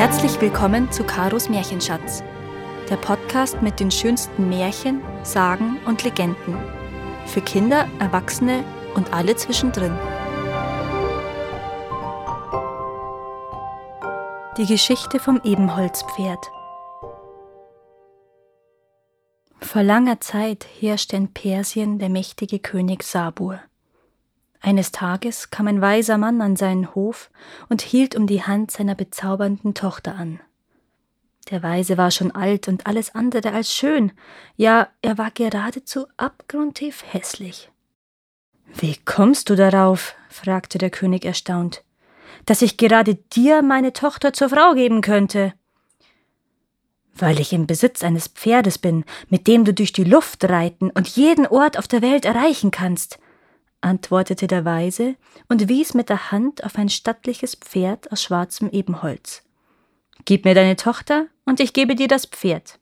Herzlich willkommen zu Karos Märchenschatz, der Podcast mit den schönsten Märchen, Sagen und Legenden. Für Kinder, Erwachsene und alle zwischendrin. Die Geschichte vom Ebenholzpferd. Vor langer Zeit herrschte in Persien der mächtige König Sabur. Eines Tages kam ein weiser Mann an seinen Hof und hielt um die Hand seiner bezaubernden Tochter an. Der Weise war schon alt und alles andere als schön, ja, er war geradezu abgrundtief hässlich. Wie kommst du darauf? fragte der König erstaunt, dass ich gerade dir meine Tochter zur Frau geben könnte weil ich im Besitz eines Pferdes bin, mit dem du durch die Luft reiten und jeden Ort auf der Welt erreichen kannst, antwortete der Weise und wies mit der Hand auf ein stattliches Pferd aus schwarzem Ebenholz. Gib mir deine Tochter, und ich gebe dir das Pferd.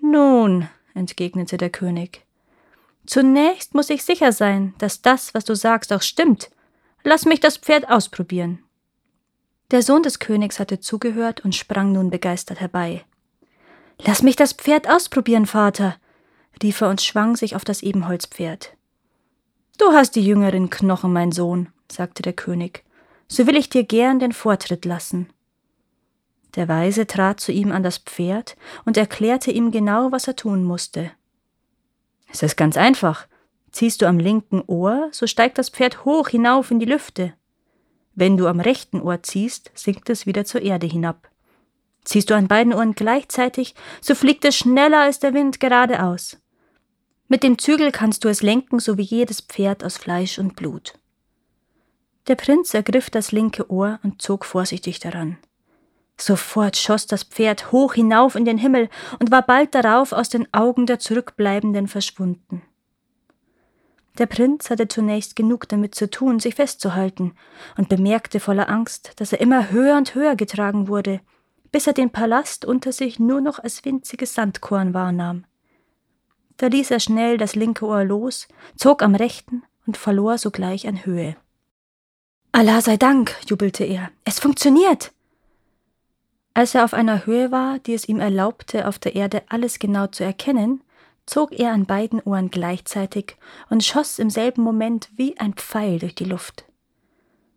Nun, entgegnete der König, zunächst muss ich sicher sein, dass das, was du sagst, auch stimmt. Lass mich das Pferd ausprobieren. Der Sohn des Königs hatte zugehört und sprang nun begeistert herbei. Lass mich das Pferd ausprobieren, Vater, rief er und schwang sich auf das Ebenholzpferd. Du hast die jüngeren Knochen, mein Sohn, sagte der König, so will ich dir gern den Vortritt lassen. Der Weise trat zu ihm an das Pferd und erklärte ihm genau, was er tun musste. Es ist ganz einfach. Ziehst du am linken Ohr, so steigt das Pferd hoch hinauf in die Lüfte. Wenn du am rechten Ohr ziehst, sinkt es wieder zur Erde hinab. Ziehst du an beiden Ohren gleichzeitig, so fliegt es schneller als der Wind geradeaus. Mit dem Zügel kannst du es lenken, so wie jedes Pferd aus Fleisch und Blut. Der Prinz ergriff das linke Ohr und zog vorsichtig daran. Sofort schoss das Pferd hoch hinauf in den Himmel und war bald darauf aus den Augen der Zurückbleibenden verschwunden. Der Prinz hatte zunächst genug damit zu tun, sich festzuhalten, und bemerkte voller Angst, dass er immer höher und höher getragen wurde, bis er den Palast unter sich nur noch als winziges Sandkorn wahrnahm. Da ließ er schnell das linke Ohr los, zog am rechten und verlor sogleich an Höhe. Allah sei Dank, jubelte er, es funktioniert. Als er auf einer Höhe war, die es ihm erlaubte, auf der Erde alles genau zu erkennen, zog er an beiden Ohren gleichzeitig und schoss im selben Moment wie ein Pfeil durch die Luft.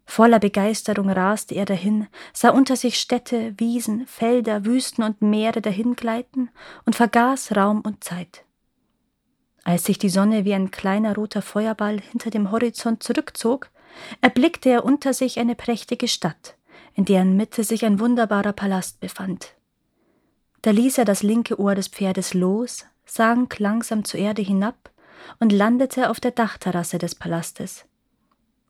Voller Begeisterung raste er dahin, sah unter sich Städte, Wiesen, Felder, Wüsten und Meere dahingleiten und vergaß Raum und Zeit. Als sich die Sonne wie ein kleiner roter Feuerball hinter dem Horizont zurückzog, erblickte er unter sich eine prächtige Stadt, in deren Mitte sich ein wunderbarer Palast befand. Da ließ er das linke Ohr des Pferdes los, sank langsam zur Erde hinab und landete auf der Dachterrasse des Palastes.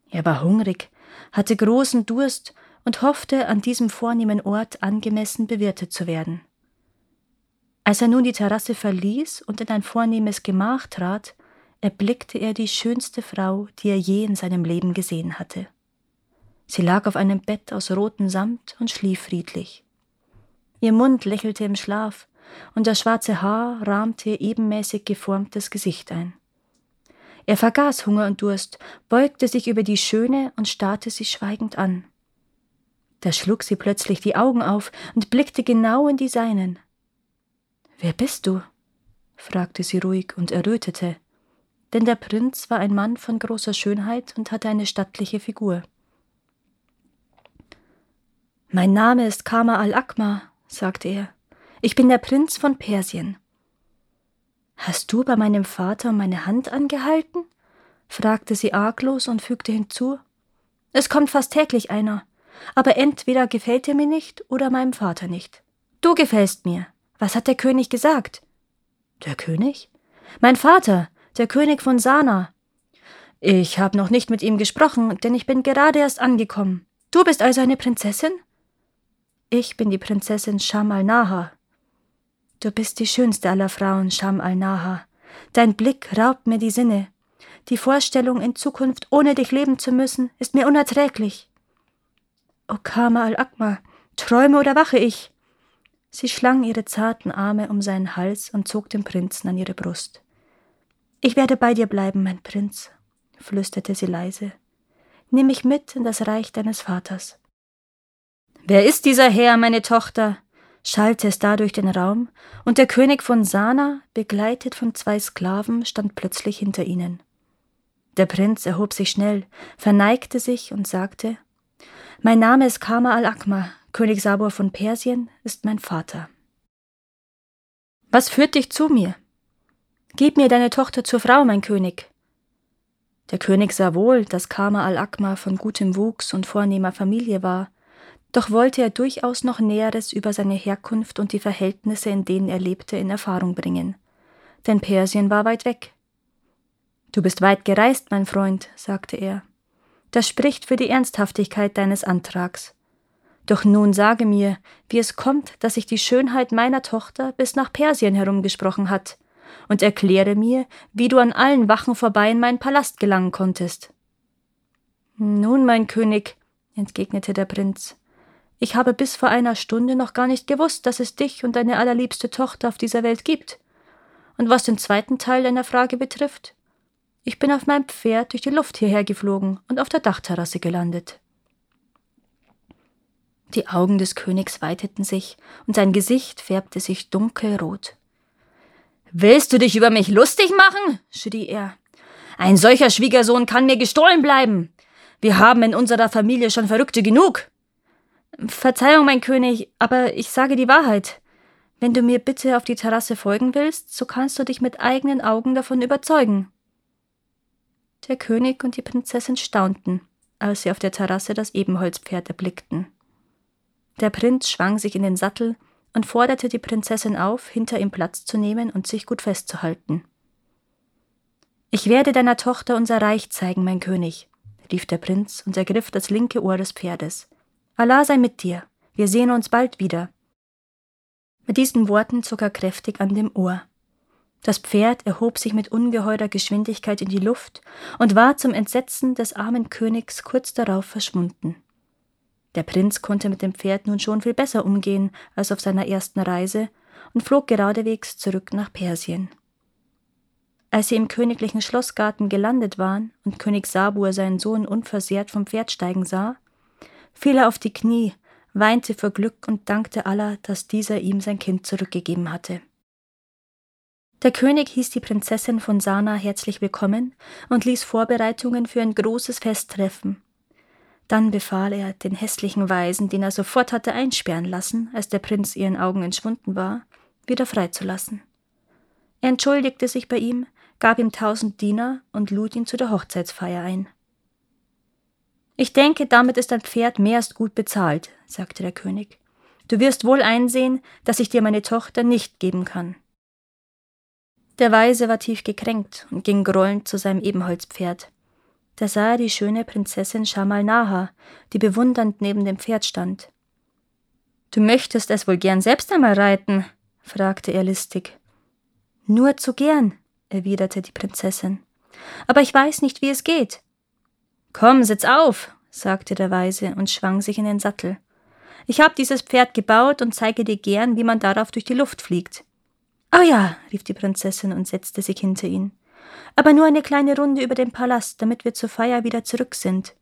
Er war hungrig, hatte großen Durst und hoffte, an diesem vornehmen Ort angemessen bewirtet zu werden. Als er nun die Terrasse verließ und in ein vornehmes Gemach trat, erblickte er die schönste Frau, die er je in seinem Leben gesehen hatte. Sie lag auf einem Bett aus rotem Samt und schlief friedlich. Ihr Mund lächelte im Schlaf, und das schwarze Haar rahmte ihr ebenmäßig geformtes Gesicht ein. Er vergaß Hunger und Durst, beugte sich über die Schöne und starrte sie schweigend an. Da schlug sie plötzlich die Augen auf und blickte genau in die seinen. Wer bist du? fragte sie ruhig und errötete, denn der Prinz war ein Mann von großer Schönheit und hatte eine stattliche Figur. Mein Name ist Kama al-Akma, sagte er. Ich bin der Prinz von Persien. Hast du bei meinem Vater meine Hand angehalten? fragte sie arglos und fügte hinzu. Es kommt fast täglich einer, aber entweder gefällt er mir nicht oder meinem Vater nicht. Du gefällst mir. Was hat der König gesagt? Der König? Mein Vater, der König von Sana. Ich habe noch nicht mit ihm gesprochen, denn ich bin gerade erst angekommen. Du bist also eine Prinzessin? Ich bin die Prinzessin Sham al-Naha, Du bist die schönste aller Frauen, Sham al-Naha. Dein Blick raubt mir die Sinne. Die Vorstellung, in Zukunft ohne dich leben zu müssen, ist mir unerträglich. O Kama al-Akma, träume oder wache ich? Sie schlang ihre zarten Arme um seinen Hals und zog den Prinzen an ihre Brust. Ich werde bei dir bleiben, mein Prinz, flüsterte sie leise. Nimm mich mit in das Reich deines Vaters. Wer ist dieser Herr, meine Tochter? schallte es da durch den Raum, und der König von Sana, begleitet von zwei Sklaven, stand plötzlich hinter ihnen. Der Prinz erhob sich schnell, verneigte sich und sagte Mein Name ist Kama al-Akma, König Sabur von Persien ist mein Vater. Was führt dich zu mir? Gib mir deine Tochter zur Frau, mein König. Der König sah wohl, dass Kama al-Akma von gutem Wuchs und vornehmer Familie war, doch wollte er durchaus noch Näheres über seine Herkunft und die Verhältnisse, in denen er lebte, in Erfahrung bringen. Denn Persien war weit weg. Du bist weit gereist, mein Freund, sagte er. Das spricht für die Ernsthaftigkeit deines Antrags. Doch nun sage mir, wie es kommt, dass sich die Schönheit meiner Tochter bis nach Persien herumgesprochen hat, und erkläre mir, wie du an allen Wachen vorbei in meinen Palast gelangen konntest. Nun, mein König, entgegnete der Prinz, ich habe bis vor einer Stunde noch gar nicht gewusst, dass es dich und deine allerliebste Tochter auf dieser Welt gibt. Und was den zweiten Teil deiner Frage betrifft, ich bin auf meinem Pferd durch die Luft hierher geflogen und auf der Dachterrasse gelandet. Die Augen des Königs weiteten sich, und sein Gesicht färbte sich dunkelrot. Willst du dich über mich lustig machen? schrie er. Ein solcher Schwiegersohn kann mir gestohlen bleiben. Wir haben in unserer Familie schon Verrückte genug. Verzeihung, mein König, aber ich sage die Wahrheit. Wenn du mir bitte auf die Terrasse folgen willst, so kannst du dich mit eigenen Augen davon überzeugen. Der König und die Prinzessin staunten, als sie auf der Terrasse das Ebenholzpferd erblickten. Der Prinz schwang sich in den Sattel und forderte die Prinzessin auf, hinter ihm Platz zu nehmen und sich gut festzuhalten. Ich werde deiner Tochter unser Reich zeigen, mein König, rief der Prinz und ergriff das linke Ohr des Pferdes. Allah sei mit dir, wir sehen uns bald wieder. Mit diesen Worten zog er kräftig an dem Ohr. Das Pferd erhob sich mit ungeheurer Geschwindigkeit in die Luft und war zum Entsetzen des armen Königs kurz darauf verschwunden. Der Prinz konnte mit dem Pferd nun schon viel besser umgehen als auf seiner ersten Reise und flog geradewegs zurück nach Persien. Als sie im königlichen Schlossgarten gelandet waren und König Sabur seinen Sohn unversehrt vom Pferd steigen sah, fiel er auf die Knie, weinte vor Glück und dankte Allah, dass dieser ihm sein Kind zurückgegeben hatte. Der König hieß die Prinzessin von Sana herzlich willkommen und ließ Vorbereitungen für ein großes Fest treffen, dann befahl er den hässlichen Weisen, den er sofort hatte einsperren lassen, als der Prinz ihren Augen entschwunden war, wieder freizulassen. Er entschuldigte sich bei ihm, gab ihm tausend Diener und lud ihn zu der Hochzeitsfeier ein. Ich denke, damit ist dein Pferd mehr als gut bezahlt, sagte der König. Du wirst wohl einsehen, dass ich dir meine Tochter nicht geben kann. Der Weise war tief gekränkt und ging grollend zu seinem Ebenholzpferd. Da sah er die schöne Prinzessin Shamal Naha, die bewundernd neben dem Pferd stand. Du möchtest es wohl gern selbst einmal reiten? fragte er listig. Nur zu gern, erwiderte die Prinzessin. Aber ich weiß nicht, wie es geht. Komm, sitz auf, sagte der Weise und schwang sich in den Sattel. Ich habe dieses Pferd gebaut und zeige dir gern, wie man darauf durch die Luft fliegt. Oh ja, rief die Prinzessin und setzte sich hinter ihn aber nur eine kleine Runde über den Palast, damit wir zur Feier wieder zurück sind.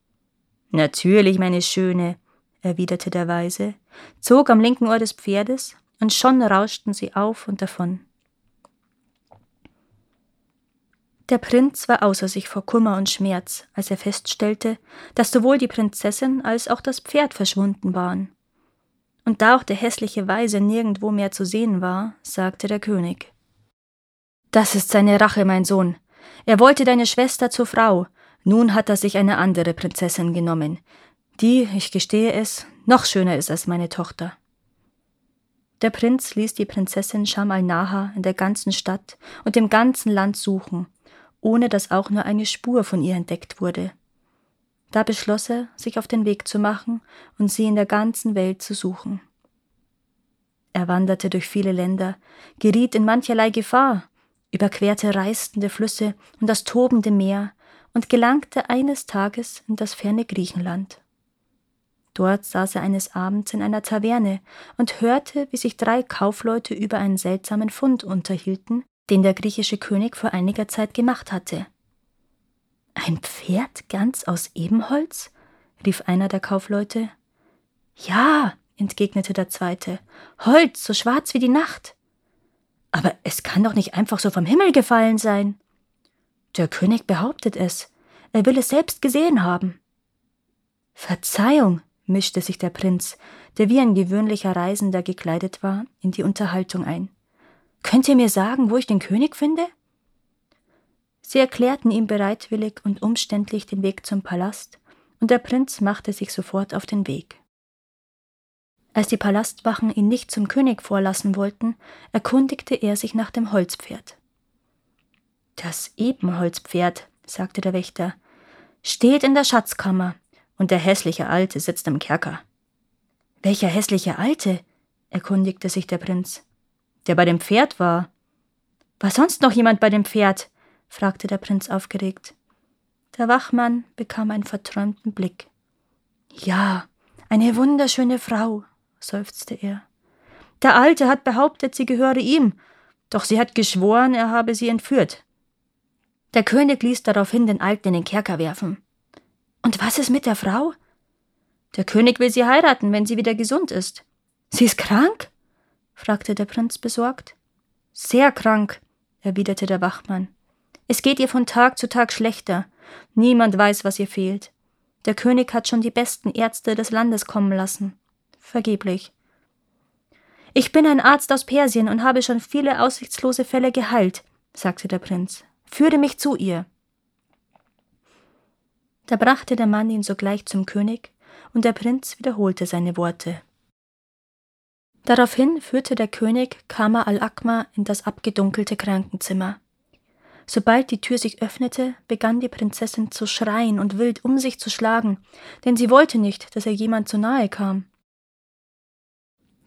Natürlich, meine Schöne, erwiderte der Weise, zog am linken Ohr des Pferdes, und schon rauschten sie auf und davon. Der Prinz war außer sich vor Kummer und Schmerz, als er feststellte, dass sowohl die Prinzessin als auch das Pferd verschwunden waren. Und da auch der hässliche Weise nirgendwo mehr zu sehen war, sagte der König Das ist seine Rache, mein Sohn. Er wollte deine Schwester zur Frau, nun hat er sich eine andere Prinzessin genommen, die, ich gestehe es, noch schöner ist als meine Tochter. Der Prinz ließ die Prinzessin Sham al-Naha in der ganzen Stadt und im ganzen Land suchen, ohne dass auch nur eine Spur von ihr entdeckt wurde. Da beschloss er, sich auf den Weg zu machen und sie in der ganzen Welt zu suchen. Er wanderte durch viele Länder, geriet in mancherlei Gefahr, überquerte reißende Flüsse und das tobende Meer und gelangte eines Tages in das ferne Griechenland. Dort saß er eines Abends in einer Taverne und hörte, wie sich drei Kaufleute über einen seltsamen Fund unterhielten, den der griechische König vor einiger Zeit gemacht hatte. Ein Pferd ganz aus Ebenholz? rief einer der Kaufleute. Ja, entgegnete der zweite, Holz, so schwarz wie die Nacht. Aber es kann doch nicht einfach so vom Himmel gefallen sein. Der König behauptet es. Er will es selbst gesehen haben. Verzeihung, mischte sich der Prinz, der wie ein gewöhnlicher Reisender gekleidet war, in die Unterhaltung ein. Könnt ihr mir sagen, wo ich den König finde? Sie erklärten ihm bereitwillig und umständlich den Weg zum Palast, und der Prinz machte sich sofort auf den Weg. Als die Palastwachen ihn nicht zum König vorlassen wollten, erkundigte er sich nach dem Holzpferd. Das Ebenholzpferd, sagte der Wächter, steht in der Schatzkammer, und der hässliche Alte sitzt im Kerker. Welcher hässliche Alte? erkundigte sich der Prinz. Der bei dem Pferd war. War sonst noch jemand bei dem Pferd? Fragte der Prinz aufgeregt. Der Wachmann bekam einen verträumten Blick. Ja, eine wunderschöne Frau, seufzte er. Der Alte hat behauptet, sie gehöre ihm, doch sie hat geschworen, er habe sie entführt. Der König ließ daraufhin den Alten in den Kerker werfen. Und was ist mit der Frau? Der König will sie heiraten, wenn sie wieder gesund ist. Sie ist krank? fragte der Prinz besorgt. Sehr krank, erwiderte der Wachmann. Es geht ihr von Tag zu Tag schlechter. Niemand weiß, was ihr fehlt. Der König hat schon die besten Ärzte des Landes kommen lassen. Vergeblich. Ich bin ein Arzt aus Persien und habe schon viele aussichtslose Fälle geheilt, sagte der Prinz. Führe mich zu ihr. Da brachte der Mann ihn sogleich zum König, und der Prinz wiederholte seine Worte. Daraufhin führte der König Kama al-Akma in das abgedunkelte Krankenzimmer. Sobald die Tür sich öffnete, begann die Prinzessin zu schreien und wild um sich zu schlagen, denn sie wollte nicht, dass ihr jemand zu nahe kam.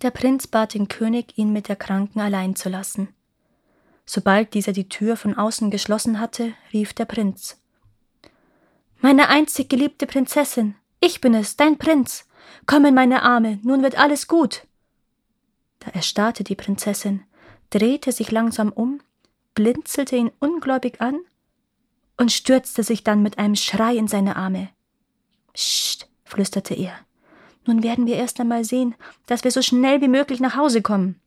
Der Prinz bat den König, ihn mit der Kranken allein zu lassen. Sobald dieser die Tür von außen geschlossen hatte, rief der Prinz Meine einzig geliebte Prinzessin, ich bin es, dein Prinz. Komm in meine Arme, nun wird alles gut. Da erstarrte die Prinzessin, drehte sich langsam um blinzelte ihn ungläubig an und stürzte sich dann mit einem Schrei in seine Arme. Psst, flüsterte er. Nun werden wir erst einmal sehen, dass wir so schnell wie möglich nach Hause kommen.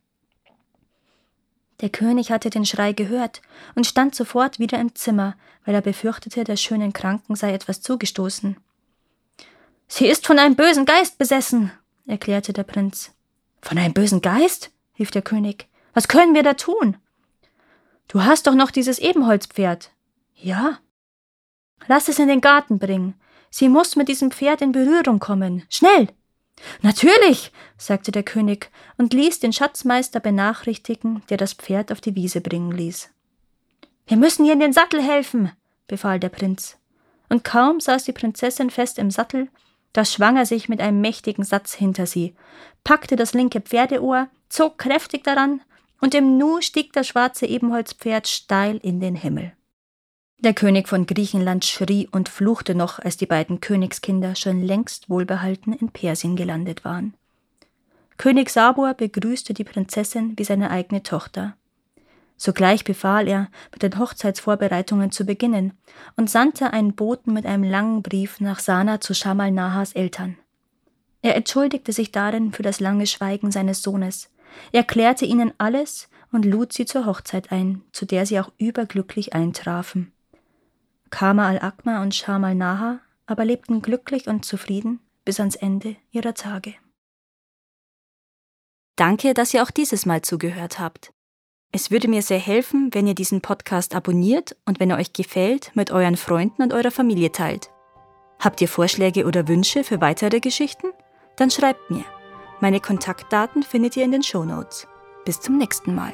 Der König hatte den Schrei gehört und stand sofort wieder im Zimmer, weil er befürchtete, der schönen Kranken sei etwas zugestoßen. Sie ist von einem bösen Geist besessen, erklärte der Prinz. Von einem bösen Geist? rief der König. Was können wir da tun? Du hast doch noch dieses Ebenholzpferd. Ja. Lass es in den Garten bringen. Sie muss mit diesem Pferd in Berührung kommen. Schnell. Natürlich, sagte der König und ließ den Schatzmeister benachrichtigen, der das Pferd auf die Wiese bringen ließ. Wir müssen ihr in den Sattel helfen, befahl der Prinz. Und kaum saß die Prinzessin fest im Sattel, da schwang er sich mit einem mächtigen Satz hinter sie, packte das linke Pferdeohr, zog kräftig daran und im Nu stieg das schwarze Ebenholzpferd steil in den Himmel. Der König von Griechenland schrie und fluchte noch, als die beiden Königskinder schon längst wohlbehalten in Persien gelandet waren. König Sabor begrüßte die Prinzessin wie seine eigene Tochter. Sogleich befahl er, mit den Hochzeitsvorbereitungen zu beginnen und sandte einen Boten mit einem langen Brief nach Sana zu Shamal Nahas Eltern. Er entschuldigte sich darin für das lange Schweigen seines Sohnes, erklärte ihnen alles und lud sie zur Hochzeit ein, zu der sie auch überglücklich eintrafen. Kama al-Akma und Sham al-Naha aber lebten glücklich und zufrieden bis ans Ende ihrer Tage. Danke, dass ihr auch dieses Mal zugehört habt. Es würde mir sehr helfen, wenn ihr diesen Podcast abonniert und wenn er euch gefällt, mit euren Freunden und eurer Familie teilt. Habt ihr Vorschläge oder Wünsche für weitere Geschichten? Dann schreibt mir. Meine Kontaktdaten findet ihr in den Show Notes. Bis zum nächsten Mal.